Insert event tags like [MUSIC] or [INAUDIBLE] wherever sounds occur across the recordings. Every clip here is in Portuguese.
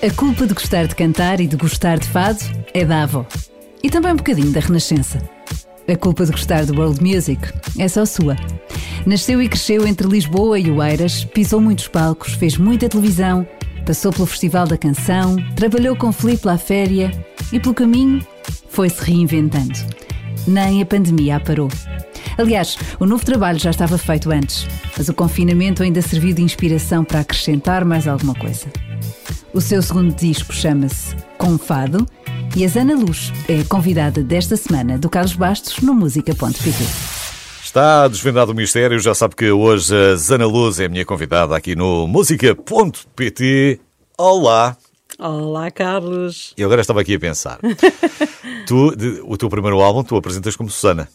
A culpa de gostar de cantar e de gostar de fado é da avó. E também um bocadinho da Renascença. A culpa de gostar de world music é só sua. Nasceu e cresceu entre Lisboa e Oeiras, pisou muitos palcos, fez muita televisão, passou pelo Festival da Canção, trabalhou com Filipe La Féria e, pelo caminho, foi-se reinventando. Nem a pandemia a parou. Aliás, o novo trabalho já estava feito antes, mas o confinamento ainda serviu de inspiração para acrescentar mais alguma coisa. O seu segundo disco chama-se Confado e a Zana Luz é a convidada desta semana do Carlos Bastos no música.pt. Está desvendado o mistério, já sabe que hoje a Zana Luz é a minha convidada aqui no música.pt. Olá! Olá, Carlos! E agora estava aqui a pensar. [LAUGHS] tu, de, o teu primeiro álbum, tu apresentas como Susana.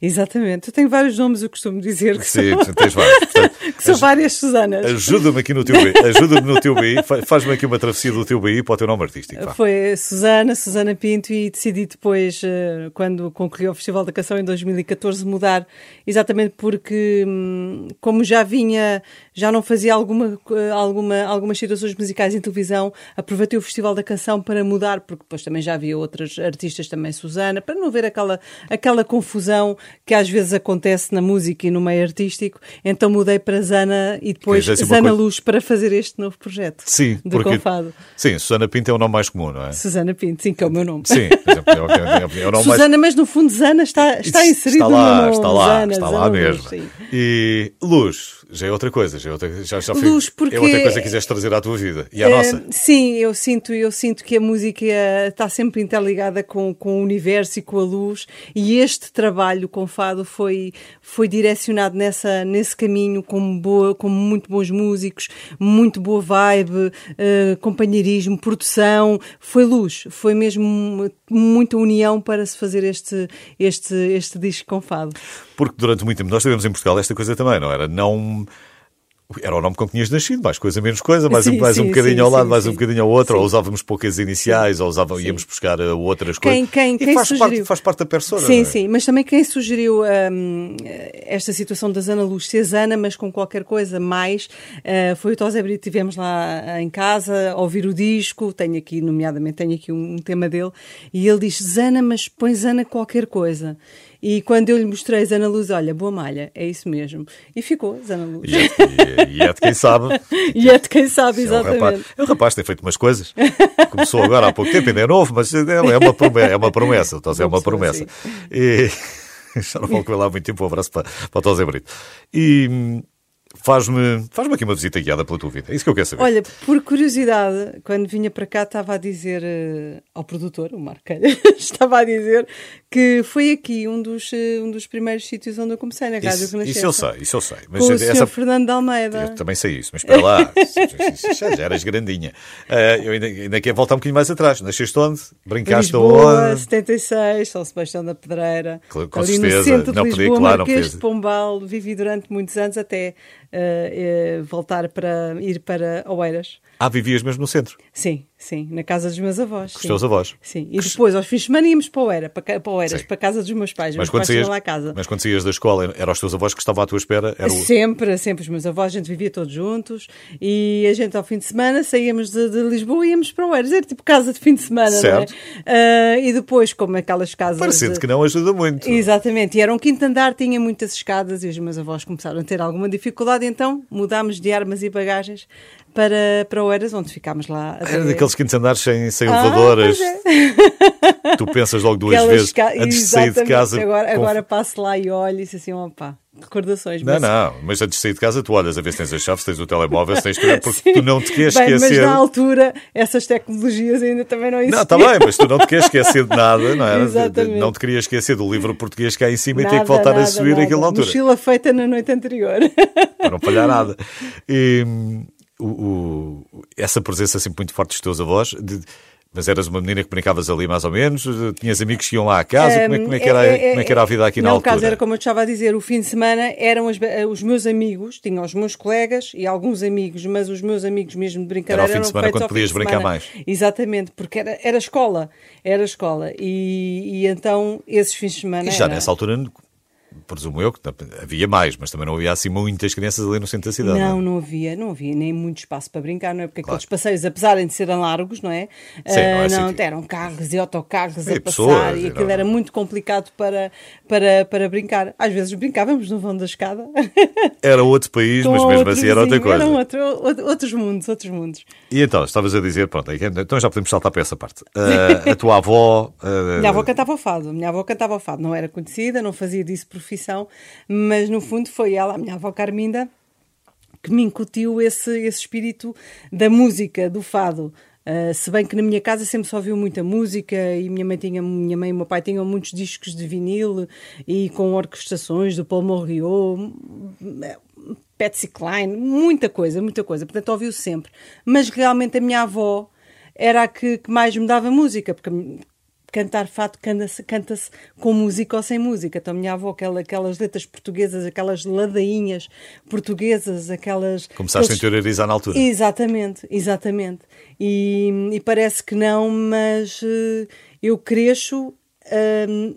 Exatamente. Eu tenho vários nomes, eu costumo dizer que, Sim, são, tens vários. Portanto, [LAUGHS] que são várias Susanas. Ajuda-me aqui no teu BI. Ajuda-me no teu BI. Fa- Faz-me aqui uma travessia do teu BI para o teu nome artístico. Foi Susana, Susana Pinto e decidi depois, eh, quando concluí o Festival da Canção em 2014, mudar, exatamente porque, hum, como já vinha, já não fazia alguma, eh, alguma, algumas situações musicais em televisão, aproveitei o Festival da Canção para mudar, porque depois também já havia outras artistas, também Susana, para não haver aquela, aquela confusão que às vezes acontece na música e no meio artístico. Então mudei para Zana e depois assim, Zana coisa- Luz para fazer este novo projeto Sim, de porque. Confado. Sim, Susana Pinto é o nome mais comum, não é? Susana Pinto, sim, que é o meu nome. Sim, exemplo, é o, é o- é nome mais. Susana, mas no fundo Zana está, está inserido está lá, no nome. está lá, Zana, está Zana lá Luz, mesmo. sim. E luz, já é outra coisa, já é outra, já, já Luz, porque- é outra coisa que quiseste trazer à tua vida e à Eh, nossa. Sim, eu sinto, eu sinto que a música está sempre interligada com, com o universo e com a luz e este trabalho com fado foi, foi direcionado nessa, nesse caminho com, boa, com muito bons músicos, muito boa vibe, eh, companheirismo, produção, foi luz, foi mesmo muita união para se fazer este, este, este disco com fado. Porque durante muito tempo nós tivemos em Portugal esta coisa também, não era? Não. Era o nome com que tinhas nascido, mais coisa, menos coisa, mais, um, Sim, mais um sim, bocadinho sim, ao lado, mais um bocadinho ao outro, ou usávamos poucas iniciais, ou usava, íamos buscar uh, outras coisas. Quem- quem- quem faz, parte, sugeriu? faz parte da persona. Sim, é? sim, mas também quem sugeriu hum, esta situação da Zana Luz ser Zana, mas com qualquer coisa mais, eh, foi o Tosé Brito. Tivemos lá eh, em casa a ouvir o disco, tenho aqui, nomeadamente, tenho aqui um, um tema dele, e ele diz Zana, mas põe Zana qualquer coisa. E quando eu lhe mostrei Zana Luz, olha, boa malha, é isso mesmo. E ficou Zana Luz. E é, e- e é de quem sabe. [LAUGHS] E é de quem sabe, É um, rapaz, exatamente. é um rapaz que tem feito umas coisas. Começou agora há pouco tempo, ainda é novo, mas é é uma promessa. É uma promessa. O Tosé é uma promessa. E [LAUGHS] já não falo com ele há muito tempo. Um abraço para, para o Tosé Brito. E hum, faz-me faz aqui uma visita guiada pela tua vida. É isso que eu quero saber. Olha, por curiosidade, quando vinha para cá, estava a dizer eh, ao produtor, o Calha, [LAUGHS] estava a dizer que foi aqui um dos, eh, um dos primeiros sítios onde eu comecei na Rádio isso, Renascença. isso eu sei, isso eu sei. Mas Com o essa, Sr. Fernando de Almeida. eu também sei isso, mas espera lá. [LAUGHS] Já, já eras grandinha. Ah, eu ainda, ainda quero voltar um bocadinho mais atrás. Nasceste onde? Brincaste Lisboa, onde? 76, São Sebastião da Pedreira. Com- com ali certeza. no centro de Não podia, Lisboa, claro, Marquês podia. de Pombal. Vivi durante muitos anos até voltar para ir para Oeiras. Ah, vivias mesmo no centro, Sim, sim, na casa dos meus avós. com os teus avós. Sim, e depois aos fins de semana íamos para Oeiras, para, ca- para, Oeiras, Sim. para a casa dos meus pais. Mas meus quando, pais saías, lá casa. mas quando saías da escola, eram os teus avós que estavam à tua espera? Era o... Sempre, sempre os meus avós, a gente vivia todos juntos e a gente ao fim de semana saíamos de, de Lisboa e íamos para Oeiras. Era tipo casa de fim de semana, Certo. não é? Ah, e depois, como aquelas casas. Parecendo de- que não ajuda muito. Exatamente, e era um quinto andar, tinha muitas escadas e os meus avós começaram a ter alguma dificuldade, então mudámos de armas e bagagens para, para Oeiras, onde ficámos lá. Era daqueles quintos andares sem, sem Ah, elevadoras. é. [LAUGHS] Tu pensas logo duas Aquelas vezes ca- antes de sair de casa. Agora, agora passo lá e olho e disse assim, opa, recordações. Não, mas- não, mas antes de sair de casa tu olhas a ver se tens as chaves, se tens o telemóvel, se tens que [LAUGHS] porque Sim. tu não te queres Bem, esquecer. Mas na altura, essas tecnologias ainda também não existiam. Não, está bem, mas tu não te queres esquecer de nada, não é? [LAUGHS] Exatamente. Não te querias esquecer do livro português cá em cima e ter que Nada, voltar a nada, subir nada. aquilo na altura. Mochila feita na noite anterior. para não falhar nada. E, o- o- essa presença sempre muito forte dos teus avós, de- mas eras uma menina que brincavas ali mais ou menos, tinhas amigos que iam lá à casa, como, é, como é que era, É, é, como é que era a vida aqui na altura? No caso era como eu te estava a dizer, o fim de semana eram as- os meus amigos, tinham os meus colegas e alguns amigos, mas os meus amigos mesmo de brincadeira Era ao fim de semana quando podias brincar mais. Exatamente, porque era, era escola, era escola e, e então esses fins de semana E já era- nessa altura presumo eu que havia mais, mas também não havia assim muitas crianças ali no centro da cidade. Não, não, não havia, não havia nem muito espaço para brincar, não é? Porque claro. aqueles passeios, apesar de serem largos, não é? Sim, não, é uh, não eram carros e autocarros e a pessoas, passar e aquilo não. era muito complicado para, para, para brincar. Às vezes brincávamos no vão da escada. [LAUGHS] Era outro país, mas mesmo assim era outra coisa. Eram outro, outros mundos, outros mundos. E então, estavas a dizer, pronto, então já podemos saltar para essa parte. Uh, a tua avó. Uh... [LAUGHS] Minha avó cantava o fado, minha avó cantava o fado, não era conhecida, não fazia disso profissão, mas no fundo foi ela, a minha avó Carminda, que me incutiu esse, esse espírito da música, do fado. Uh, se bem que na minha casa sempre só ouviu muita música e minha mãe, tinha, minha mãe e meu pai tinham muitos discos de vinil e com orquestrações do Paul Morriot, Patsy Cline, muita coisa, muita coisa. Portanto, ouviu sempre. Mas realmente a minha avó era a que, que mais me dava música, porque cantar fato canta-se canta com música ou sem música. Então, minha avó, aquela, aquelas letras portuguesas, aquelas ladainhas portuguesas, aquelas. Começaste aqueles... a interiorizar na altura. Exatamente, exatamente. E, e parece que não, mas uh, eu cresço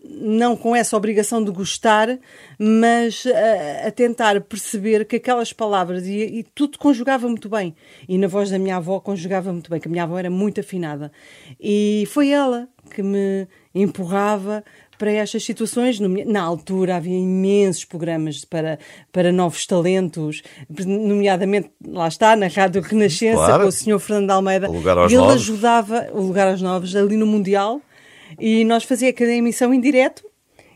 não com essa obrigação de gostar, mas a, a tentar perceber que aquelas palavras e, e, tudo conjugava muito bem. E na voz da minha avó conjugava muito bem, que a minha avó era muito afinada. E foi ela que me empurrava para estas situações. Na altura havia imensos programas para, para novos talentos, nomeadamente, lá está, na Rádio Renascença, claro. com o Sr. Fernando Almeida. O lugar aos ele novos. ajudava, o lugar aos novos, ali no Mundial. E nós fazia cada emissão em direto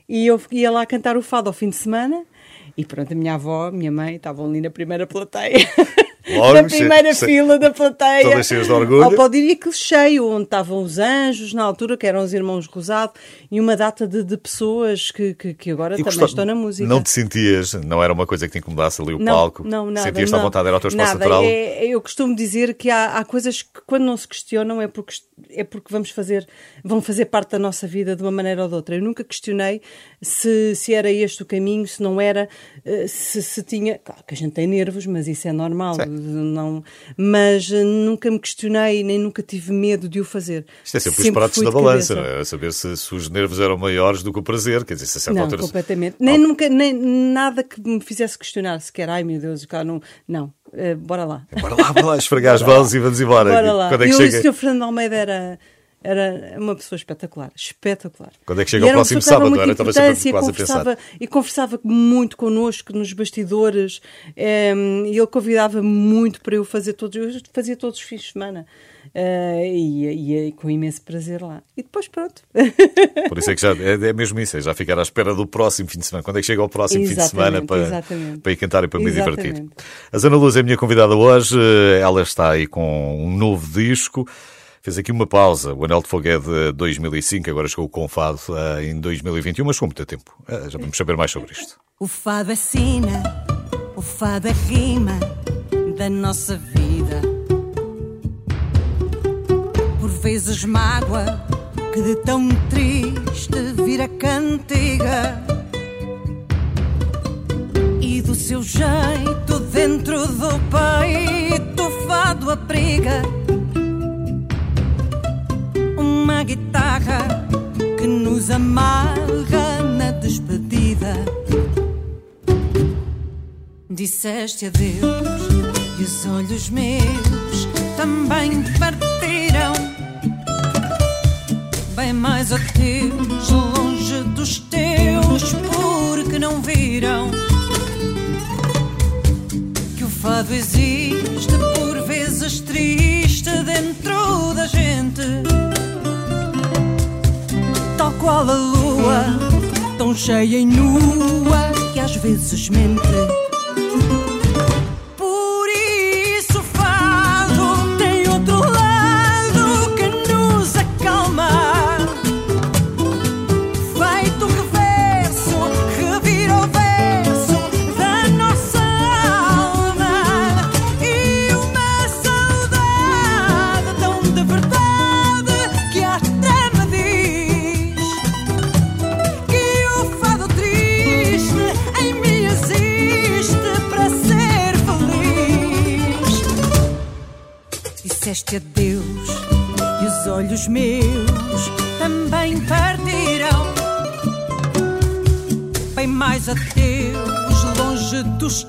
e eu ia lá cantar o fado ao fim de semana. E pronto, a minha avó, a minha mãe estavam ali na primeira plateia. [LAUGHS] Logo, na primeira se, fila da plateia. Todas cheias de orgulho. Ou pode ir aquele cheio, onde estavam os anjos, na altura, que eram os irmãos Rosado, e uma data de, de pessoas que, que, que agora e também gostou, estão na música. Não te sentias, não era uma coisa que te incomodasse ali o não, palco? Não, nada. Sentias-te à vontade, era o teu espaço nada. natural? É, eu costumo dizer que há, há coisas que, quando não se questionam, é porque, é porque vamos fazer, vão fazer parte da nossa vida de uma maneira ou de outra. Eu nunca questionei se, se era este o caminho, se não era, eh, se, se tinha. Claro que a gente tem nervos, mas isso é normal. Não, mas eh, nunca me questionei, nem nunca tive medo de o fazer. Isto é sempre, sempre os pratos da balança, não é? A saber se, se, os nervos eram maiores do que o prazer, quer dizer, se a certa não, altura... completamente. Nem, nunca, nem nada que me fizesse questionar sequer, ai meu Deus, cá não... Não, uh, bora lá. Bora lá, bora lá, esfregar as mãos e vamos embora. Bora lá. Quando é que e chega... o Sr. Fernando Almeida era era uma pessoa espetacular, espetacular. Quando é que chega o próximo sábado? Era, estava sempre quase a pensar. E conversava muito connosco nos bastidores um, e ele convidava muito para eu fazer todos, eu fazia todos os fins de semana. Uh, e, e, com imenso prazer lá. E depois pronto. Por isso é que já é, é mesmo isso, é já ficar à espera do próximo fim de semana. Quando é que chega o próximo exatamente, fim de semana para, para ir cantar e para exatamente. me divertir? A Zana Luz é a minha convidada hoje, ela está aí com um novo disco. Fez aqui uma pausa. O Anel de Fogo é de 2005, agora chegou com o Fado uh, em 2021, mas com muito tempo. Uh, já vamos saber mais sobre isto. O Fado é sina, o Fado é rima da nossa vida. Vezes mágoa que de tão triste vira cantiga. E do seu jeito dentro do peito fado abriga uma guitarra que nos amarra na despedida. Disseste adeus e os olhos meus também partiram. Bem mais a teus, longe dos teus, porque não viram que o fado existe por vezes triste dentro da gente qual a lua, tão cheia e nua que às vezes mente. Dos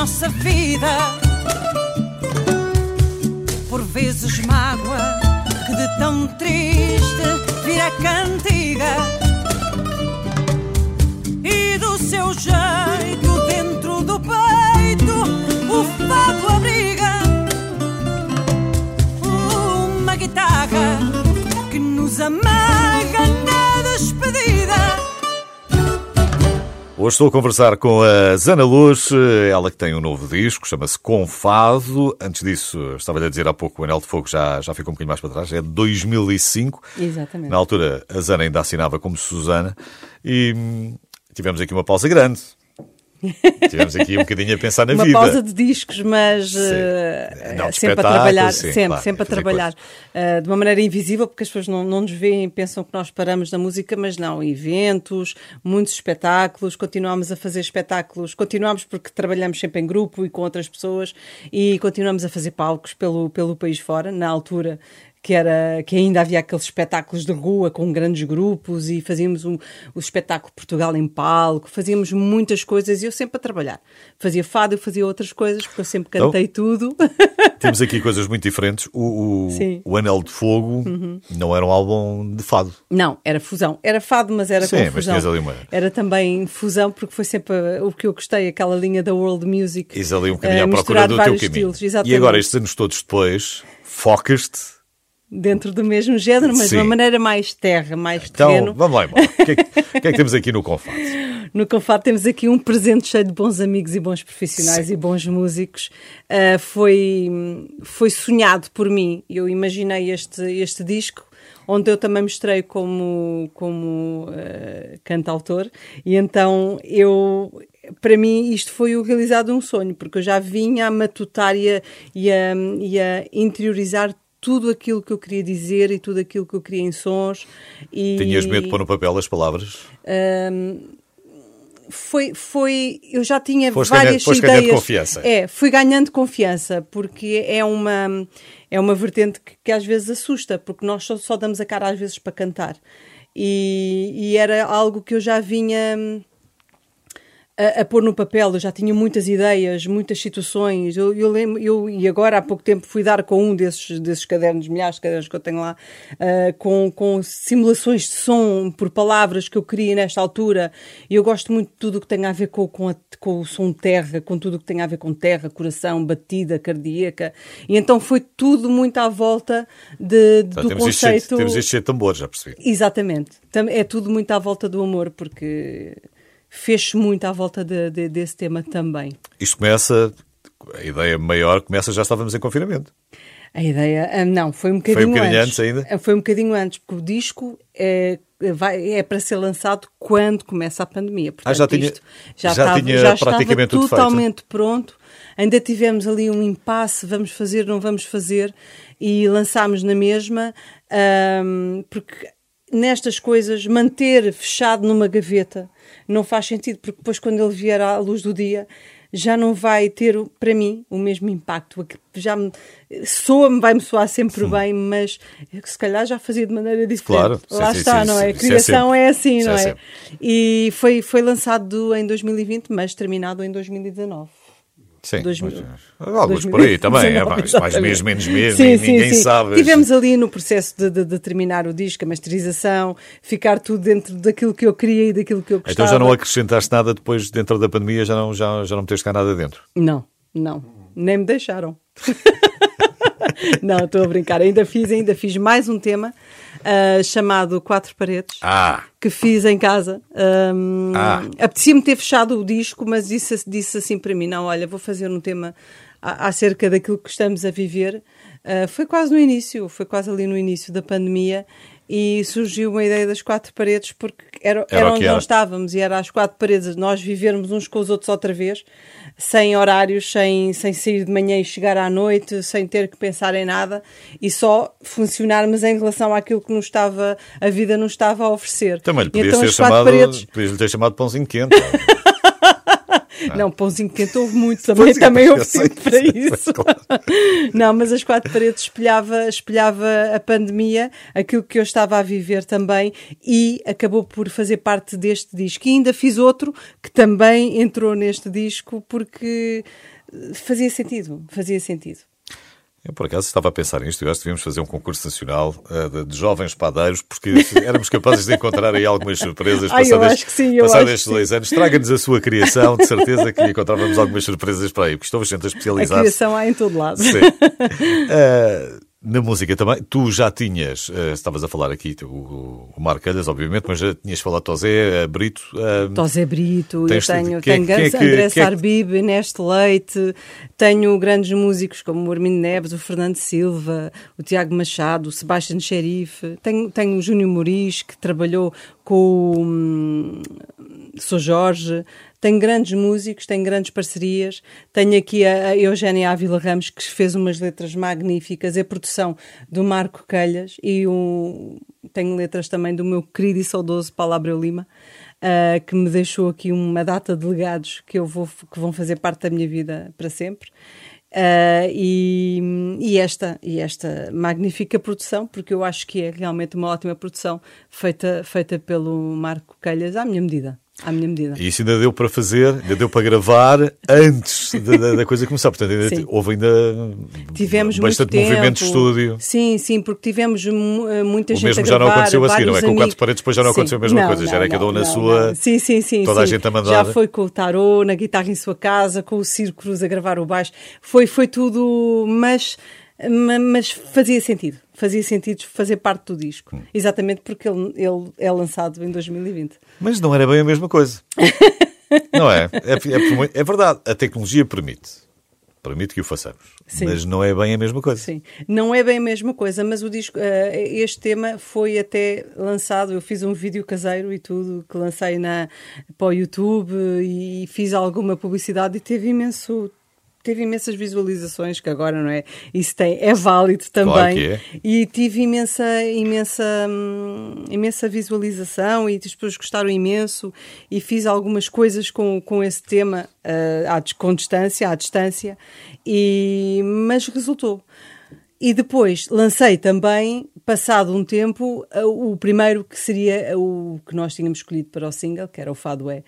nossa vida. Hoje estou a conversar com a Zana Luz, ela que tem um novo disco, chama-se Confado. Antes disso, estava-lhe a dizer há pouco, o Anel de Fogo já, já ficou um bocadinho mais para trás, é de 2005. Exatamente. Na altura, a Zana ainda assinava como Susana e hum, tivemos aqui uma pausa grande. Tivemos aqui um bocadinho a pensar na uma vida. pausa de discos, mas eh, Não, sempre a trabalhar, sim, sempre, claro, sempre a fazer trabalhar eh, de uma maneira invisível, porque as pessoas não, não nos veem e pensam que nós paramos na música, mas não, eventos, muitos espetáculos, continuamos a fazer espetáculos, continuamos porque trabalhamos sempre em grupo e com outras pessoas e continuamos a fazer palcos pelo, pelo país fora, na altura que, era, que ainda havia aqueles espetáculos de rua com grandes grupos e fazíamos um, o espetáculo Portugal em palco, fazíamos muitas coisas e eu sempre a trabalhar. Fazia fado, eu fazia outras coisas, porque eu sempre Então? cantei tudo. [LAUGHS] Temos aqui coisas muito diferentes. O, o. Uhum. o Anel de Fogo não era um álbum de fado. Não, era fusão. Era fado, mas era Sim, mas tinhas ali uma- Era também fusão, porque foi sempre o que eu gostei, aquela linha da world music. Ires ali um bocadinho uh, à procura do teu caminho. estilos. E agora, estes anos todos depois, focas-te. Dentro do mesmo género, mas Sim. de uma maneira mais terra, mais Então, terreno. vamos lá embora. O que, é que, [LAUGHS] é que temos aqui no Confado? No Confado temos aqui um presente cheio de bons amigos e bons profissionais e bons músicos. Uh, foi, foi sonhado por mim. Eu imaginei este, este disco, onde eu também mostrei como, como uh, cantautor, e então eu. Para mim, isto foi o realizado um sonho, porque eu já vinha a matutar e a, e a, e a interiorizar tudo aquilo que eu queria dizer e tudo aquilo que eu queria em sons. E... Tinhas medo de pôr no papel as palavras? foi, foi eu já tinha Foste várias ganhando- ideias. ganhando confiança. É, fui ganhando confiança, porque é uma, é uma vertente que, que às vezes assusta, porque nós só, só damos a cara às vezes para cantar. E, e era algo que eu já vinha a, a pôr no papel, eu já tinha muitas ideias, muitas situações. Eu, eu lembro, eu, e agora há pouco tempo fui dar com um desses, desses cadernos, milhares de cadernos que eu tenho lá, ah, com, com simulações de som por palavras que eu queria nesta altura. E eu gosto muito de tudo o que tem a ver com, com, a- com o som terra, com tudo o que tem a ver com terra, coração, batida cardíaca. E então foi tudo muito à volta de, Então, do temos, conceito. temos isto cheio de tambores, já percebi. Exatamente. Tam- É tudo muito à volta do amor, porque fez-se muito à volta de- de- desse tema também. Isto começa, a ideia maior começa, já estávamos em confinamento. A ideia, ah, não, foi um bocadinho, Foi um bocadinho antes. antes ainda? Ah, Foi um bocadinho antes, porque o disco é, vai, é para ser lançado quando começa a pandemia. Portanto, Ah, já tinha- isto já estava, tinha já praticamente estava totalmente pronto. Ainda tivemos ali um impasse, vamos fazer, não vamos fazer, e lançámos na mesma, ahm, porque nestas coisas, manter fechado numa gaveta não faz sentido, porque depois, quando ele vier à luz do dia, já não vai ter, para mim, o mesmo impacto. Já me, soa-me, vai-me soar sempre bem, mas se calhar já fazia de maneira diferente. Claro, sim, Lá sim, está, sim, não sim, é? A é criação sempre. é, assim, Isso não é é? E foi, foi lançado em 2020, mas terminado em 2019. Sim, Dois mas, mil- alguns por aí também, é, 2019, mais, mais menos Sim, e sim, ninguém sim. sabe. Tivemos ali no processo de, de- de terminar o disco, a masterização, ficar tudo dentro daquilo que eu queria e daquilo que eu gostava. Então já não acrescentaste nada depois, dentro da pandemia, já não, já, já não meteste cá nada dentro. Não, não. Nem me deixaram. [LAUGHS] não, estou a brincar. Ainda fiz, ainda fiz mais um tema ah, chamado Quatro Paredes. Ah, que fiz em casa. Ahm, Ah. Apetecia-me ter fechado o disco, mas disse, disse assim para mim: não, olha, vou fazer um tema acerca daquilo que estamos a viver. Ah, foi quase no início, foi quase ali no início da pandemia. E surgiu uma ideia das quatro paredes, porque era, Era era, onde era. nós estávamos, e era as quatro paredes, nós vivermos uns com os outros outra vez, sem horários, sem, sem sair de manhã e chegar à noite, sem ter que pensar em nada, e só funcionarmos em relação àquilo que nos estava, a vida nos estava a oferecer. também lhe podias então ter chamado, paredes- podias lhe ter chamado pãozinho quente. [LAUGHS] Não, pãozinho quente houve muito [LAUGHS] também, também houve tempo para isso. [LAUGHS] Não, mas as quatro paredes espelhava, espelhava a pandemia, aquilo que eu estava a viver também e acabou por fazer parte deste disco. E ainda fiz outro que também entrou neste disco porque fazia sentido, fazia sentido. Eu, por acaso, estava a pensar nisto. Eu acho que devíamos fazer um concurso nacional eh, de, de jovens padeiros, porque [LAUGHS] éramos capazes de encontrar aí algumas surpresas. Ai, eu acho que sim, eu passados estes dois anos. Traga-nos a sua criação, de certeza que encontrávamos algumas surpresas para aí, porque estou sempre a A especializar-se. criação há em todo lado. Sim. [LAUGHS] Eh, na música também, tu já tinhas, eh, estavas a falar aqui, tu, o, o Marco Calhas, obviamente, mas já tinhas falado Tosé, eh, Brito. eh, Tosé Brito, Tens- eu tenho, quem- tenho é grandes- que- André quem é Sarbib, Inés Leite, tenho grandes músicos como o Armindo Neves, o Fernando Silva, o Tiago Machado, o Sebastião Xerife, tenho, tenho o Júnior Moris, que trabalhou com o hum, Sou Jorge, tenho grandes músicos, tenho grandes parcerias, tenho aqui a, a Eugénia Ávila Ramos, que fez umas letras magníficas, a produção do Marco Calhas e o, tenho letras também do meu querido e saudoso Paulo Abreu Lima, ah, que me deixou aqui uma data de legados que, eu vou, que vão fazer parte da minha vida para sempre. Ah, e, e esta, e esta magnífica produção, porque eu acho que é realmente uma ótima produção feita, feita pelo Marco Calhas à minha medida. À minha medida. E isso ainda deu para fazer, ainda deu para gravar antes da, da- coisa começar. Portanto, ainda Sim. houve ainda Tivemos bastante muito tempo. movimento de estúdio. Sim, sim, porque tivemos eh, muita O gente mesmo a já não gravar, aconteceu a seguir, não é? Com quatro paredes depois já não Sim. aconteceu a mesma Não, coisa, já não, era cada um na não, sua- não. Sim, sim, sim. toda a sim. gente a mandar. Já foi com o tarô, na guitarra em sua casa, com o Ciro Cruz a gravar o baixo. Foi, foi tudo, mas, ma- mas fazia sentido. Fazia sentido fazer parte do disco. Hum. Exatamente porque ele, ele é lançado em 2020. Mas não era bem a mesma coisa. [LAUGHS] não é? É, é muito- é verdade, a tecnologia permite. Permite que o façamos. Sim. Mas não é bem a mesma coisa. Sim, não é bem a mesma coisa, mas o disco, eh, este tema foi até lançado. Eu fiz um vídeo caseiro e tudo que lancei na, para o YouTube e fiz alguma publicidade e teve imenso. Teve imensas visualizações, que agora não é? Isso tem, é válido também. Claro que é. E tive imensa, imensa, hum, imensa visualização e as pessoas gostaram imenso e fiz algumas coisas com, com esse tema eh, à, com distância, à distância, e, mas resultou. E depois lancei também, passado um tempo, eh, o primeiro que seria o que nós tínhamos escolhido para o single, que era o Fado É.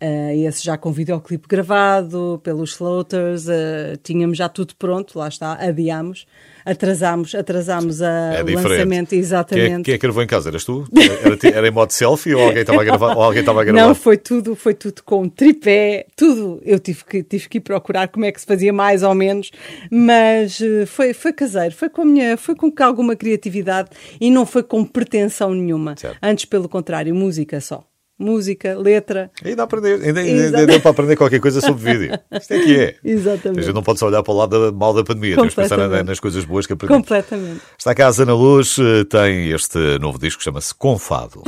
Eh, esse já com videoclipe gravado pelos Floaters, eh, tínhamos já tudo pronto, lá está, adiámos, atrasámos, atrasámos a, É o lançamento, Quem é, exatamente. quem é que gravou em casa? Eras tu? Era, era em modo selfie ou alguém estava a gravar? Alguém estava a gravar? Não, foi tudo, foi tudo com tripé, tudo. Eu tive que, tive que ir procurar como é que se fazia mais ou menos, mas eh, foi, foi caseiro, foi com, a minha, foi com alguma criatividade e não foi com pretensão nenhuma. Certo. Antes, pelo contrário, música só. Música, letra. Ainda, aprender, ainda, ainda, deu para aprender qualquer coisa sobre vídeo. [LAUGHS] Isto é que é. A Exatamente. gente não pode só olhar para o lado da, mal da pandemia, temos que pensar nas coisas boas que aprendemos. Completamente. Está cá a Ana Luz, eh, tem este novo disco que chama-se Confado.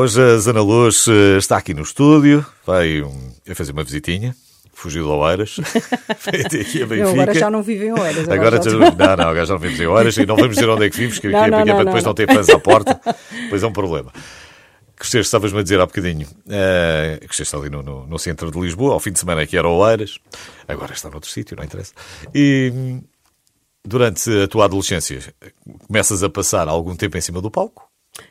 Hoje a Zana Luz eh, está aqui no estúdio, vai a fazer uma visitinha. Fugiu de Oeiras. [LAUGHS] aqui a Benfica. Não, agora já não vive em Oeiras. Agora, agora já... [LAUGHS] não, não, agora já não vivemos em Oeiras e não vamos dizer onde é que vivemos, que não, não, não, para depois não, ter fãs à porta, pois é um problema. Cresceste, estavas-me a dizer há bocadinho, uh, cresceste ali no, no, no, centro de Lisboa, ao fim de semana aqui era Oeiras, agora está noutro sítio, não interessa. E durante a tua adolescência, começas a passar algum tempo em cima do palco?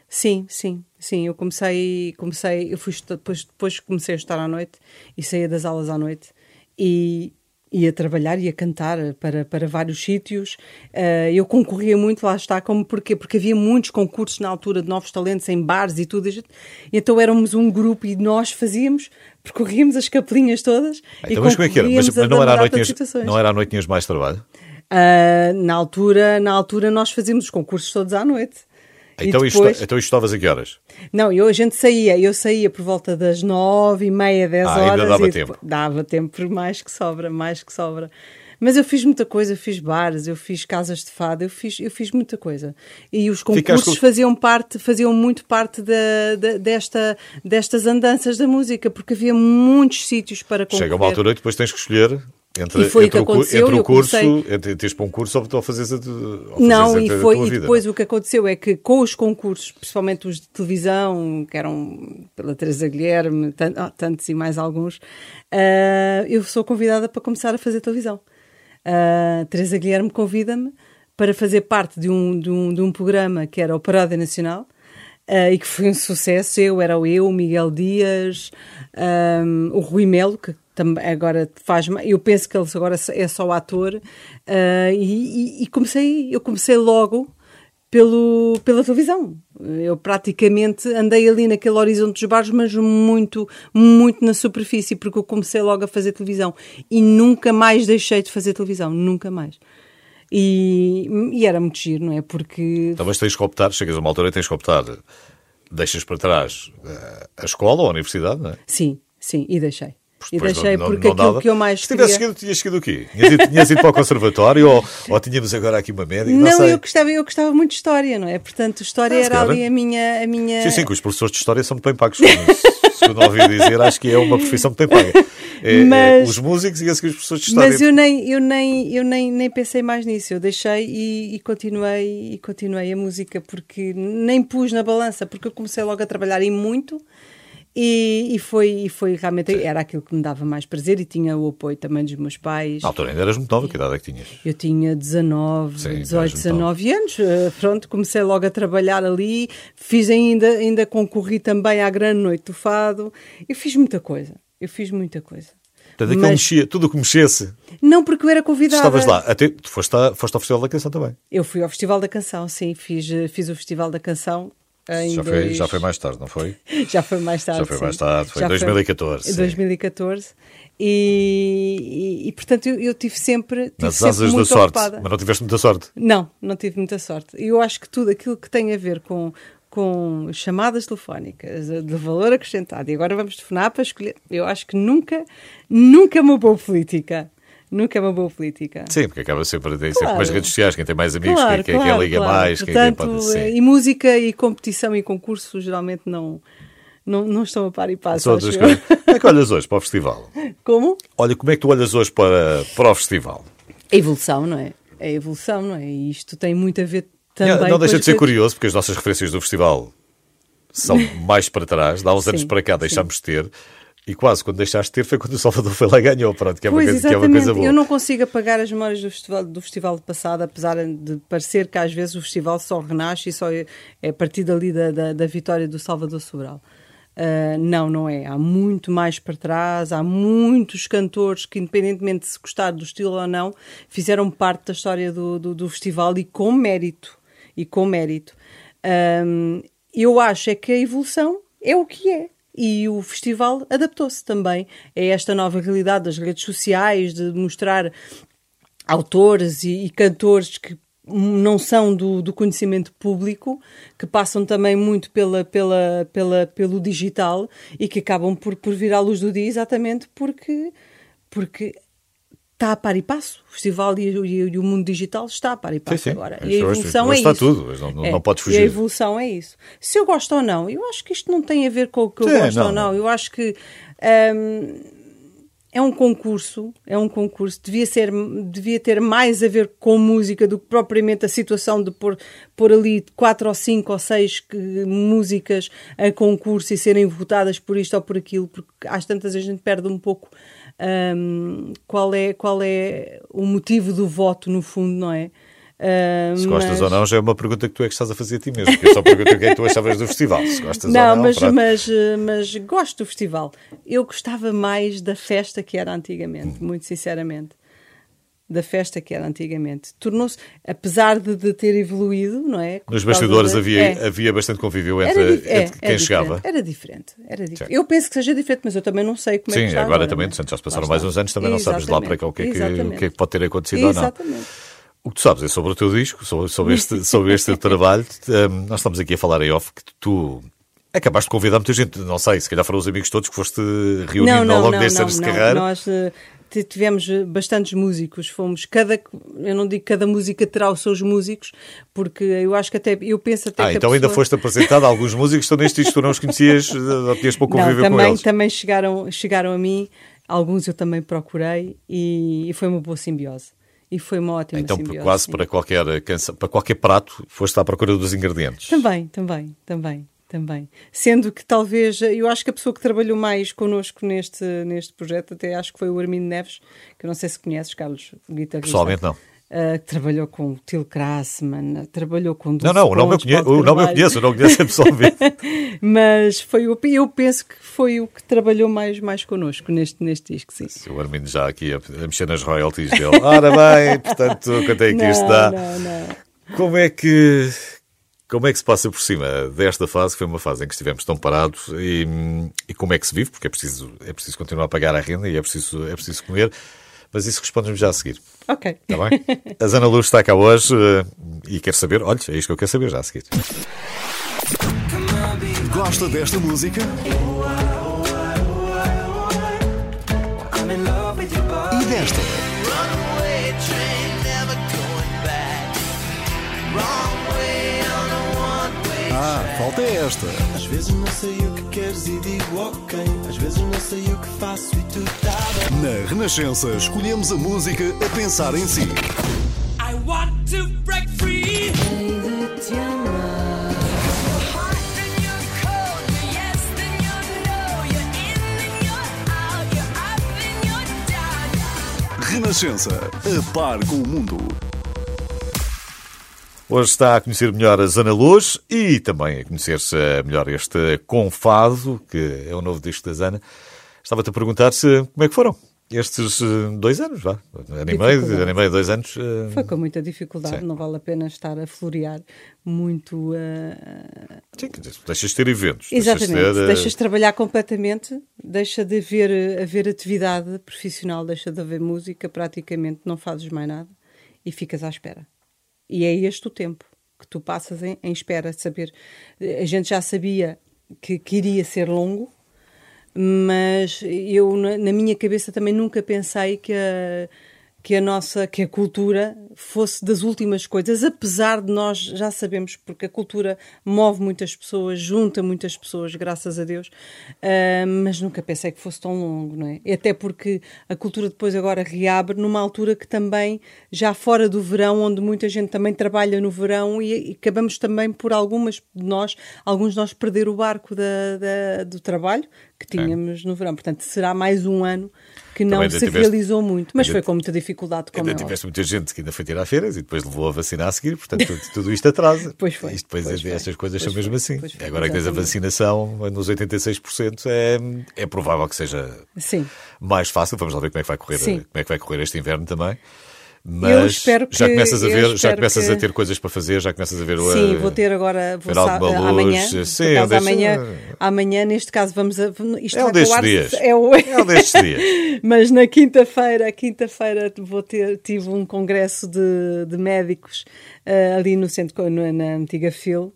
Sim, sim, sim. Eu comecei, comecei, eu fui depois, depois comecei a estar à noite e saía das aulas à noite e ia trabalhar, ia cantar para, para vários sítios. Uh, eu concorria muito, lá está, como porquê? Porque havia muitos concursos na altura de novos talentos em bares e tudo. E então éramos um grupo e nós fazíamos, percorríamos as capelinhas todas. Então, e mas como é que era? Mas, mas não, era à noite, não era à noite tinhas mais trabalho? Uh, na, altura, na altura nós fazíamos os concursos todos à noite. Então, depois... isto, então estavas a que horas? Não, eu, a gente saía, eu saía por volta das nove e meia, dez ah, horas. Ainda dava tempo. Depois, dava tempo, mais que sobra, mais que sobra. Mas eu fiz muita coisa, eu fiz bares, eu fiz casas de fado, eu fiz, eu fiz muita coisa. E os concursos com... faziam parte, faziam muito parte da, da, desta, destas andanças da música, porque havia muitos sítios para concorrer. Chega uma altura que depois tens que escolher entre, e foi o que aconteceu. Entre o curso, comecei... entre teres para um curso ou fazeres a, ou Não, a, e, foi, e depois o que aconteceu é que com os concursos, principalmente os de televisão, que eram pela Teresa Guilherme, tantos e mais alguns, uh, eu sou convidada para começar a fazer televisão. Uh, Teresa Guilherme convida-me para fazer parte de um, de um, de um programa que era o Parada Nacional, Uh, e que foi um sucesso. Eu era eu, o Miguel Dias, um, o Rui Melo, que agora faz eu penso que ele agora é só ator uh, e, e, comecei eu comecei logo pelo pela televisão. Eu praticamente andei ali naquele horizonte dos bares mas muito muito na superfície porque eu comecei logo a fazer televisão. E nunca mais deixei de fazer televisão nunca mais. E, e era muito giro não é? Porque talvez tens que optar chegas a uma altura e tens que optar. Deixas para trás eh, a escola ou a universidade não é? sim sim e deixei e deixei não, porque não, não aquilo que eu mais Se tivesse seguido, tinhas seguido o quê? Tinhas ido, tinhas ido para o conservatório ou, ou tínhamos agora aqui uma média? Não, não eu, gostava, eu gostava muito de história, não é? Portanto, história ah, era ali a minha, a minha... Sim, sim, que os professores de história são muito bem pagos. Segundo ouvi dizer, acho que é uma profissão muito bem paga. É, é mas, é, os músicos e a seguir os professores de história. Mas eu nem, eu nem, eu nem, nem pensei mais nisso. Eu deixei e, e, continuei, e continuei a música porque nem pus na balança, porque eu comecei logo a trabalhar em muito e, e, foi, e foi realmente, Sim. era aquilo que me dava mais prazer e tinha o apoio também dos meus pais. Na altura ainda eras muito nova, que idade é que tinhas? Eu tinha 19, Sim, 18, 19 anos. Uh, pronto, comecei logo a trabalhar ali, fiz ainda, ainda concorri também à Grande Noite do Fado. Eu fiz muita coisa, eu fiz muita coisa. Portanto, Mas... mexia, tudo o que mexesse. Não, porque eu era convidada. Estavas lá, até tu foste, a, foste ao Festival da Canção também. Eu fui ao Festival da Canção, sim, fiz, eh, fiz o Festival da Canção já, dois... foi, já foi mais tarde, não foi? [LAUGHS] já foi mais tarde. Já foi mais tarde, foi em 2014. Em 2014. E, e, e, portanto eu, eu, tive sempre. Tive Nas sempre asas da sorte, ocupada. mas não tiveste muita sorte. Não, não tive muita sorte. E eu acho que tudo aquilo que tem a ver com, com chamadas telefónicas de valor acrescentado, e agora vamos telefonar para escolher. Eu acho que nunca, nunca uma boa política nunca é uma boa política. Sim, porque acaba sempre, claro. sempre as redes sociais, quem tem mais amigos, claro, quem, claro, quem liga mais, Portanto, quem, pode... Sim. E música e competição e concurso geralmente não... Não, não estão a par e passo. Como é que olhas hoje para o festival? [LAUGHS] Como? Olha, como é que tu olhas hoje para, para o festival? A evolução, não é? A evolução, não é? E isto tem muito a ver também. Não, não deixa de ser curioso, porque as nossas referências do festival são [LAUGHS] mais para trás. Dá uns anos para cá deixámos de ter. E quase quando deixaste de ter foi quando o Salvador foi lá e ganhou, pronto, que é, uma, coisa, que é uma coisa boa. Eu não consigo apagar as memórias do festival, do festival de passado, apesar de parecer que às vezes o festival só renasce e só é, é a partir dali da, da, da vitória do Salvador Sobral. Uh, não, não é. Há muito mais para trás, há muitos cantores que, independentemente de se gostar do estilo ou não, fizeram parte da história do, do, do festival e com mérito. E com mérito. Um, eu acho é que a evolução é o que é e o festival adaptou-se também a esta nova realidade das redes sociais, de mostrar autores e, e cantores que não são do, do, conhecimento público, que passam também muito pela, pela, pela, pelo digital e que acabam por, por vir à luz do dia exatamente porque, porque está a par e passo. O festival e, e, e, o mundo digital está a par e passo sim, sim. agora. E a evolução é está isso. tudo, não, não, é. não podes fugir. E a evolução é isso. Se eu gosto ou não, eu acho que isto não tem a ver com o que eu Sim, gosto não, ou não. não. Eu acho que hum, é um concurso, é um concurso, devia, ser, devia ter mais a ver com música do que propriamente a situação de pôr, pôr ali quatro ou cinco ou seis que, músicas a concurso e serem votadas por isto ou por aquilo, porque às tantas a gente perde um pouco hum, qual, é, qual é o motivo do voto, no fundo, não é? Uh, Se gostas mas... ou não, já é uma pergunta que tu é que estás a fazer a ti mesmo. porque Eu só pergunto o que é que tu achavas do festival. Se gostas não, ou não, mas, pronto. mas, mas gosto do festival. Eu gostava mais da festa que era antigamente, muito sinceramente. Da festa que era antigamente. Tornou-se, apesar de, de, ter evoluído, não é? Nos bastidores havia, é. havia bastante convívio entre, era, entre é, quem era chegava. Era diferente. Era diferente. Eu penso que seja diferente, mas eu também não sei como Sim, é que está agora, agora também, né? já se passaram mais uns anos, também não sabes de lá para cá o que é que, o que, é que pode ter acontecido Exatamente. ou não. O que tu sabes é sobre o teu disco, sobre, sobre este, [LAUGHS] sobre este trabalho. Um, nós estamos aqui a falar em off que tu acabaste de convidar muita gente, não sei, se calhar foram os amigos todos que foste reunindo não, não, ao longo não, destes anos de carreira. Nós uh, tivemos bastantes músicos, fomos cada, eu não digo cada música terá os seus músicos, porque eu acho que até, eu penso até ah, que então pessoa... ainda foste apresentado a alguns músicos estão neste disco, tu não os conhecias, não tinhas pouco convívio também, com eles. também chegaram, chegaram a mim, alguns eu também procurei e, e foi uma boa simbiose. E foi uma ótima então, simbiose. quase sim. para qualquer, canção, para qualquer prato, foste à procura dos ingredientes. Também, também, também, também. Sendo que talvez, eu acho que a pessoa que trabalhou mais connosco neste, neste projeto, até acho que foi o Armindo Neves, que eu não sei se conheces, Carlos, guitarrista. Pessoalmente não. Uh, trabalhou com o Til Krasman, trabalhou com Não, não, o nome, eu conheço, o nome eu conheço, não conheço pessoalmente. [LAUGHS] Mas foi o, eu penso que foi o que trabalhou mais, mais connosco neste, neste disco, sim. O Armindo já aqui a, a, mexer nas royalties dele. Ora bem, portanto, quanto é que não, isto dá? Não, não. Como é que. Como é que se passa por cima desta fase, que foi uma fase em que estivemos tão parados, e, e como é que se vive? Porque é preciso, é preciso continuar a pagar a renda e é preciso, é preciso comer. Mas isso respondes-me já a seguir. Ok. Está bem? A Zana Luz está cá hoje uh, e quer saber, olha, é isto que eu quero saber já a seguir. Gosta desta música? E desta? Ah, falta esta. Às vezes não sei o que queres e digo ok. Às vezes não sei o que faço e tu tá bem. Na Renascença, escolhemos a música a pensar em si. I want to break free. Renascença, a par com o mundo. Hoje está a conhecer melhor a Zana Luz e também a conhecer-se melhor este Confado, que é o novo disco da Zana. Estava-te a perguntar se como é que foram estes dois anos, vá? Ano e meio, ano e meio, dois anos. Uh... Foi com muita dificuldade, Sim. não vale a pena estar a florear muito. Uh... Sim, deixas de ter eventos. Exatamente, deixas, de ter, uh... deixas de trabalhar completamente, deixa de haver, haver atividade profissional, deixa de haver música, praticamente não fazes mais nada e ficas à espera. E é este o tempo que tu passas em, em espera de saber. A gente já sabia que, que iria ser longo, mas eu na, na, minha cabeça também nunca pensei que que a nossa que a cultura fosse das últimas coisas, apesar de nós já sabemos porque a cultura move muitas pessoas, junta muitas pessoas, graças a Deus, uh, mas nunca pensei que fosse tão longo, não é? Até porque a cultura depois agora reabre numa altura que também já fora do verão, onde muita gente também trabalha no verão e, e acabamos também por algumas de nós, alguns de nós perder o barco da, da, do trabalho que tínhamos é. no verão. Portanto, será mais um ano que não se tiveste, realizou muito, mas foi com muita dificuldade. Como ainda é tiveste muita gente que ainda foi tirar feiras e depois levou a vacina a seguir, portanto, tudo, tudo isto atrasa. [LAUGHS] pois foi. Isto depois, pois estas coisas pois são mesmo assim. Foi, Agora que tens a vacinação nos 86%, é, é provável que seja Sim. mais fácil. Vamos lá ver como é que vai correr, Sim. como é que vai correr este inverno também. Mas que, já começas a ver, já começas que... a ter coisas para fazer, já começas a ver o Sim, vou ter agora vou sa... amanhã. Sim, é um amanhã, amanhã, neste caso, vamos a. Isto é um destes dias. É, o... é um destes dias. [LAUGHS] Mas na quinta-feira, quinta-feira vou ter, tive um congresso de, de médicos uh, ali no centro, na, na antiga FIL, uh,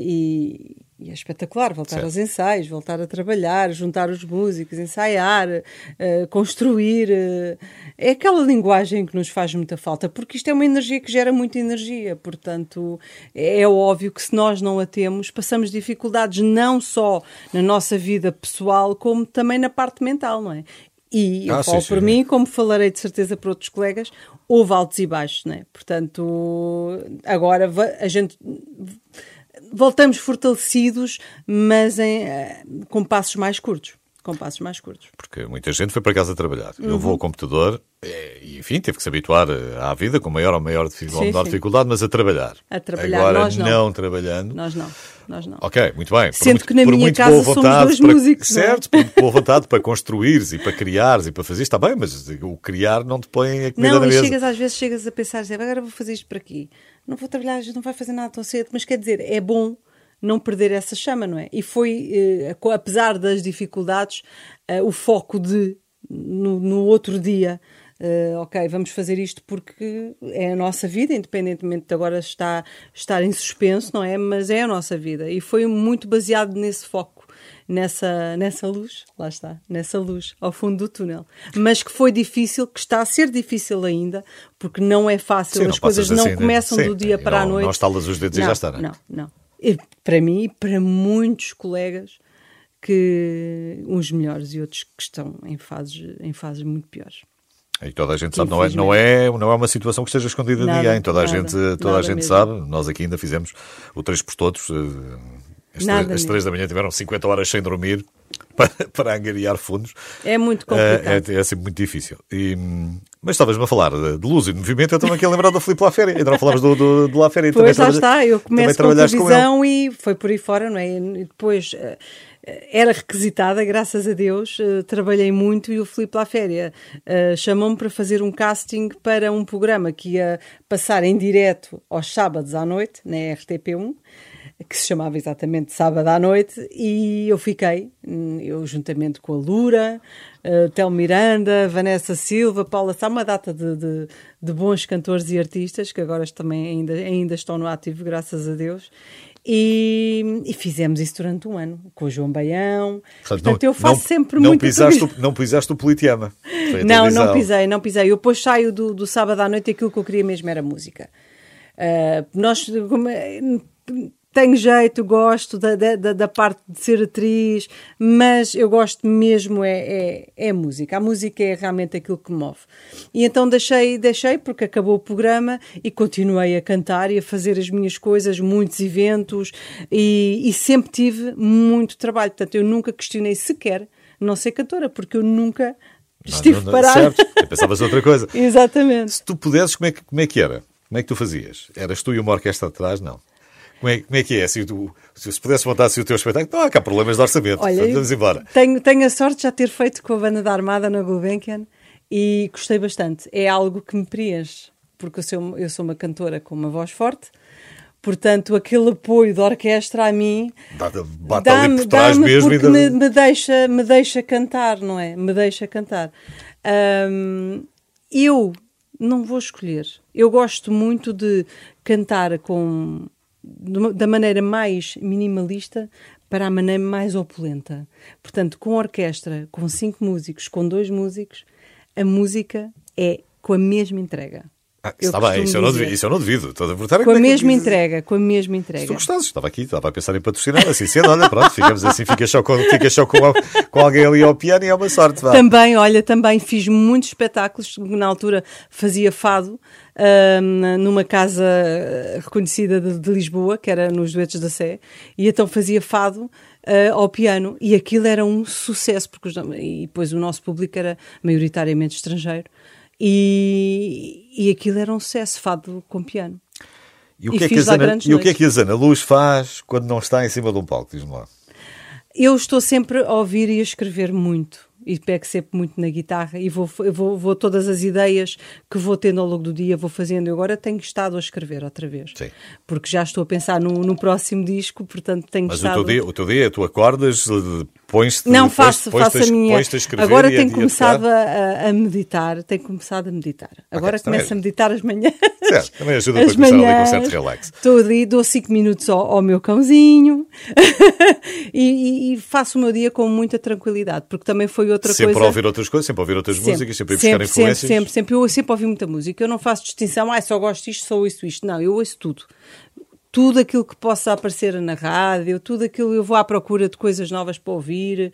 e, e é espetacular voltar certo. aos ensaios, voltar a trabalhar, juntar os músicos, ensaiar, uh, construir. Uh, É aquela linguagem que nos faz muita falta, porque isto é uma energia que gera muita energia, portanto, é óbvio que se nós não a temos, passamos dificuldades não só na nossa vida pessoal, como também na parte mental, não é? E eu Ah, falo sim, por sim. mim, como falarei de certeza para outros colegas, houve altos e baixos, não é? Portanto, agora a gente voltamos fortalecidos, mas em, eh, com passos mais curtos. Com passos mais curtos. Porque muita gente foi para casa trabalhar. Eu Uhum. vou ao computador eh, e, enfim, teve que se habituar eh, à vida com maior ou maior dificuldade, Sim, menor sim. dificuldade, mas a trabalhar. A trabalhar. Agora, Nós não. trabalhando. Nós não, nós não. Ok, muito bem. Por Sendo muito- que na por minha casa somos dois para- músicos, não é? Certo, por muito boa vontade para construires e para criares e para fazer está bem, mas o criar não te põe a comida Não, na mesa. chegas às vezes chegas a pensar, "Zé, agora vou fazer isto para aqui. Não vou trabalhar, não vai fazer nada tão cedo, mas quer dizer, é bom não perder essa chama, não é? E foi, eh, apesar das dificuldades, eh, o foco de, no, no outro dia, eh, ok, vamos fazer isto porque é a nossa vida, independentemente de agora estar, estar em suspenso, não é? Mas é a nossa vida. E foi muito baseado nesse foco nessa, nessa luz, lá está, nessa luz ao fundo do túnel. Mas que foi difícil, que está a ser difícil ainda, porque não é fácil, Sim, não as coisas passas não assim, né? começam Sim, do dia e para a não- noite. não estalas os dedos e não, já está, não é? Não, não. Para mim e para muitos colegas que uns melhores e outros que estão em fases, em fases muito piores. E toda a gente sabe, não é, não, é, não é uma situação que esteja escondida de Nada, ninguém. Toda a nada, gente, toda a gente mesmo. sabe. Nós aqui ainda fizemos o Três por Todos. eh, Às Nada três, às mesmo. três da manhã tiveram 50 horas sem dormir [LAUGHS] para, para angariar fundos. É muito Eh, complicado. É, é sempre muito difícil. E, mas estavas-me a falar de, luz e de movimento, eu estava aqui a lembrar do Filipe Laféria. Ainda não falámos do, do, do Laféria. Pois lá Também está, eu começo com a trabalhaste com ele. televisão e foi por aí fora, não é? E depois eh, eh, era requisitada, graças a Deus, eh, trabalhei muito e o Filipe Laféria eh, chamou-me para fazer um casting para um programa que ia passar em direto aos sábados à noite, na RTP1, que se chamava exatamente Sábado à Noite, e eu fiquei, hum, eu juntamente com a Lura, uh, Tel Miranda, Vanessa Silva, Paula Sá, uma data de, de, de bons cantores e artistas que agora também ainda, ainda estão no ativo, graças a Deus. E, e fizemos isso durante um ano, com o João Baião. Portanto, Portanto, não- eu faço não- sempre não muito pisaste, o- Não pisaste o Politeama. Não, não pisei, não pisei. Eu depois saio do, do sábado à noite e aquilo que eu queria mesmo era música. Ah, nós, como é, tenho jeito, gosto da, da, da- parte de ser atriz, mas eu gosto mesmo é, é, é a música. A música é realmente aquilo que me move. E então deixei, deixei porque acabou o programa e continuei a cantar e a fazer as minhas coisas, muitos eventos e, e sempre tive muito trabalho. Portanto, eu nunca questionei sequer não ser cantora, porque eu nunca estive Não, não, parada. Certo, eu pensavas outra coisa. [LAUGHS] Exatamente. Se tu pudesses, como é, que, como é que era? Como é que tu fazias? Eras tu e uma orquestra atrás? Não. Como é, como é que é? Se, tu, se pudesses montar assim, o teu espetáculo, não há cá problemas de orçamento. Olha, vamos embora. Tenho, tenho a sorte de já ter feito com a banda da Armada na Gulbenkian e gostei bastante. É algo que me preenche, porque eu sou, eu sou uma cantora com uma voz forte, portanto, aquele apoio da orquestra a mim Dá- Bate ali por trás dá-me mesmo e me, dá- me deixa, me deixa cantar, não é? Me deixa cantar. Eu não vou escolher. Eu gosto muito de cantar com da maneira mais minimalista para a maneira mais opulenta. Portanto, com orquestra, com cinco músicos, com dois músicos, a música é com a mesma entrega. Ah, está bem, isso eu, não devido, isso eu não. Estou a perguntar Com a é mesma entrega, com a mesma Se entrega. tu gostasses, estava aqui, estava a pensar em patrocinar assim cedo, olha, pronto, ficamos assim, fica só com, fica só com, com alguém ali ao piano e é uma sorte. Vá. Também, olha, também fiz muitos espetáculos, na altura fazia fado, ahm, numa casa reconhecida de, de Lisboa, que era nos Duetos da Sé, e então fazia fado eh, ao piano, e aquilo era um sucesso, porque os- e depois o nosso público era maioritariamente estrangeiro, e, e aquilo era um sucesso, fado com piano. E o e que, é que a grandes e o que é que a Zana Luz faz quando não está em cima de um palco? Diz-me lá. Eu estou sempre a ouvir e a escrever muito. E pego sempre muito na guitarra e vou, vou, vou todas as ideias que vou tendo ao longo do dia, vou fazendo. Eu agora tenho estado a escrever outra vez. Sim. Porque já estou a pensar no, no próximo disco, portanto tenho Mas o estado. teu, dia, o teu dia, tu acordas, eh, pões-te Não faço, faço a minha. a Agora tenho a começado a, a meditar. Tenho começado a meditar. Agora isso também começo é- a meditar as manhãs. Certo, também ajuda As para começar ali com manhãs. certo relax. Estou ali, dou 5 minutos ao, ao meu cãozinho [LAUGHS] e, e- e faço o meu dia com muita tranquilidade, porque também foi outra Sempre coisa. a ouvir outras coisas, sempre ouvir outras músicas, sempre ir buscar sempre, influências. Sempre, sempre, sempre. Eu sempre ouvi muita música. Eu não faço distinção, ah, só gosto disto, só ouço isto. Não, eu ouço tudo. Tudo aquilo que possa aparecer na rádio, tudo aquilo, eu vou à procura de coisas novas para ouvir.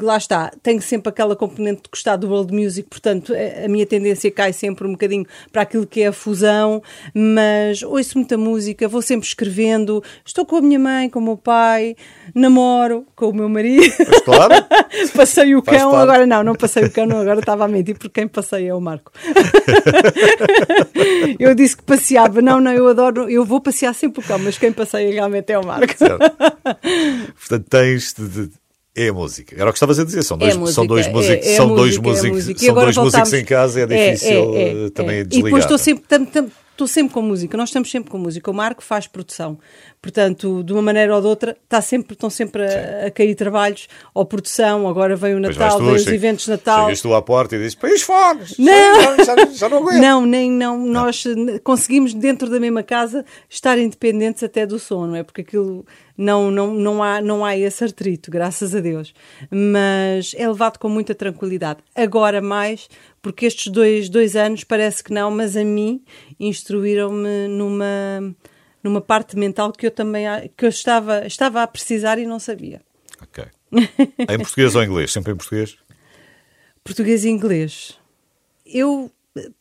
Lá está, tenho sempre aquela componente de gostar do world music, portanto, a minha tendência cai sempre um bocadinho para aquilo que é a fusão, mas ouço muita música, vou sempre escrevendo. Estou com a minha mãe, com o meu pai, namoro com o meu marido. Mas claro, [LAUGHS] Passei o cão, agora não, não passei o cão, não, agora estava a mentir, porque quem passei é o Marco. [LAUGHS] eu disse que passeava, não, não, eu adoro, eu vou passear sempre o cão, mas quem passeia realmente é o Marco. certo. Portanto, tens de, é a música. Era o que estavas a dizer, são dois, É música, são dois é- músicos, é são dois música, é músicos. E são dois músicos em casa, é difícil eh, também E desligar. depois estou sempre, tam- tam- estou sempre com música, nós estamos sempre com música. O Marco faz produção, portanto, de uma maneira ou de outra, está sempre, estão sempre a, a cair trabalhos, ou produção, agora vem o Natal, tu, vem os chega- eventos de Natal. Chegas tu à porta e dizes, põe os fones, Não. já, já, já não aguento. Não, nem não. Nós eh, conseguimos dentro da mesma casa estar independentes até do som, não é? Porque aquilo não, não, não, há, não há esse artrito, graças a Deus. Mas é levado com muita tranquilidade. Agora mais, porque estes dois, dois anos parece que não, mas a mim instruíram-me numa, numa parte mental que eu também que eu estava, estava a precisar e não sabia. Ok. Em português ou em inglês? Sempre em português? Português e inglês. Eu,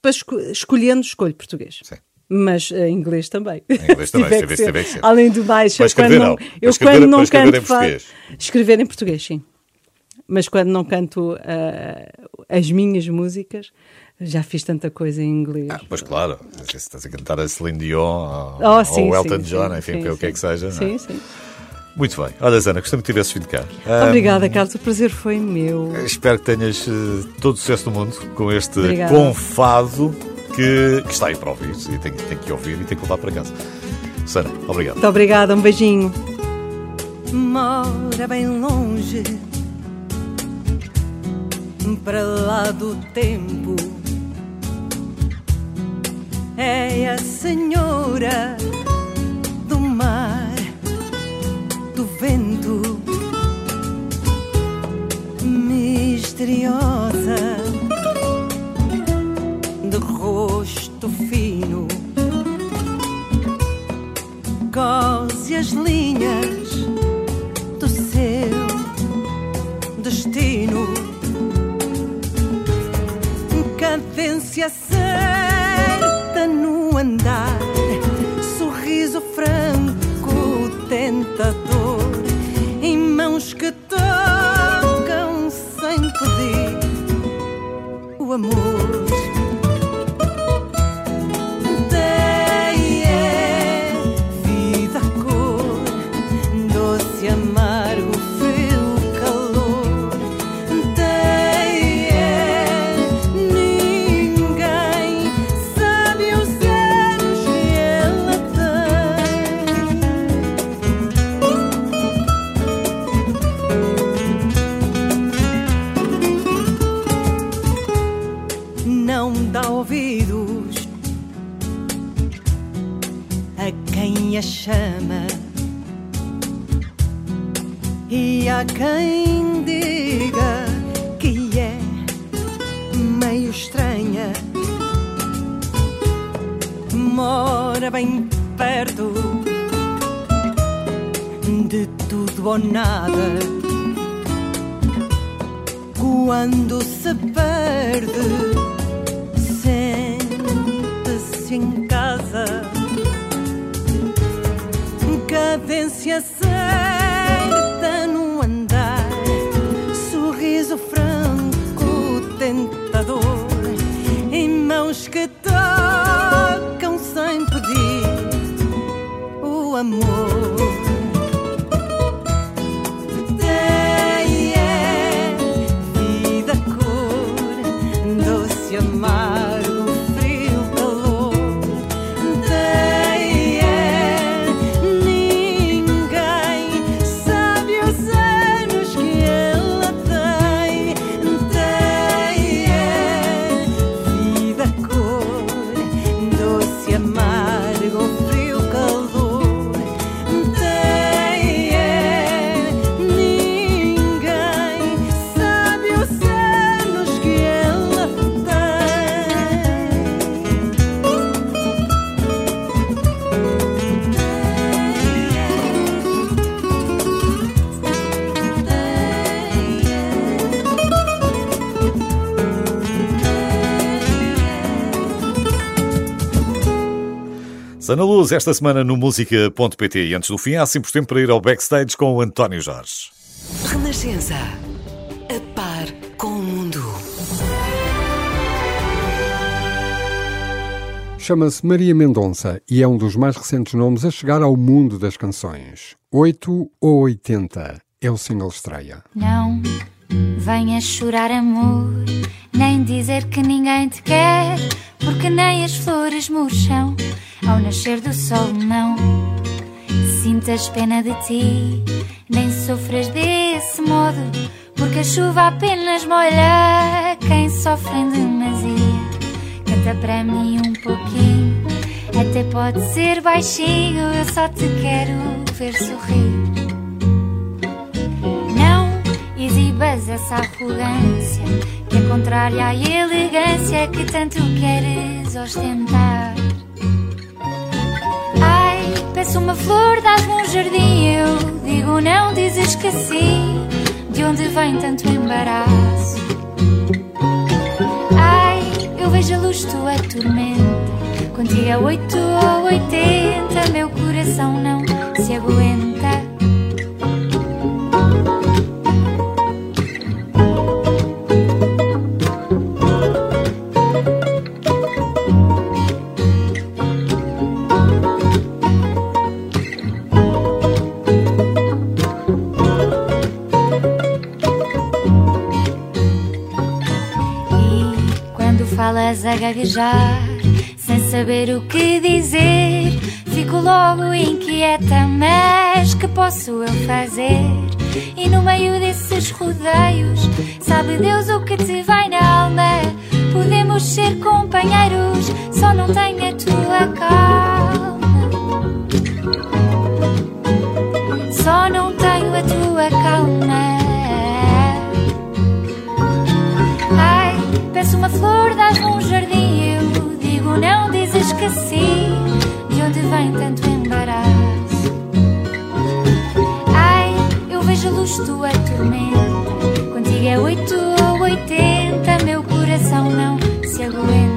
para esco- escolhendo, escolho português. Sim. Mas eh, inglês também. Em inglês também, Se [LAUGHS] se tiver se tiver. Além do mais, eu quando não. eu escrever- quando não canto em. Escrever em português, sim. Mas quando não canto eh, as minhas músicas, já fiz tanta coisa em inglês. Ah, pois claro, se estás a cantar a Celine Dion ou, Oh, sim, ou Elton sim, John, enfim, sim, o que é que seja. é? Sim, sim. Muito bem. Olha, Zana, gostei muito que tivesses vindo cá. Obrigada, Carlos. O prazer foi meu. Espero que tenhas eh, todo o sucesso do mundo com este Obrigada. confado que, que está aí para ouvir e tem, tem que ouvir e tem que levar para casa. Sana, obrigado. Muito obrigada. Um beijinho. mora bem longe, para lá do tempo. É a senhora do mar, do vento, misteriosa, de rosto fino cose as linhas do seu destino. Cadência certa no andar, sorriso franco, tentador, em mãos que tocam sem pedir o amor. Amor. Sana Luz, esta semana no música.pt e antes do fim há sempre tempo para ir ao backstage com o António Jorge. Renascença. A par com o mundo. Chama-se Maria Mendonça e é um dos mais recentes nomes a chegar ao mundo das canções. 8 ou 80 é o single estreia. Não venhas chorar amor, nem dizer que ninguém te quer, porque nem as flores murcham nascer do sol, não. Sintas pena de ti, nem sofras desse modo, porque a chuva apenas molha quem sofre em demasia. Canta para mim um pouquinho, até pode ser baixinho, eu só te quero ver sorrir. Não exibas essa arrogância que é contrária à elegância que tanto queres ostentar. Peço uma flor, dás-me um jardim, eu digo não, dizes que sim. De onde vem tanto embaraço? Ai, eu vejo a luz, tua tormenta. Contigo é oito ou oitenta, meu coração não se aguenta. A gaguejar, sem saber o que dizer, fico logo inquieta. Mas que posso eu fazer? E no meio desses rodeios, sabe Deus o que te vai na alma? Podemos ser companheiros, só não tenho a tua calma. Sim. De onde vem tanto embaraço? Ai, eu vejo a luz, tua tormenta. Contigo é oito ou oitenta, meu coração não se aguenta.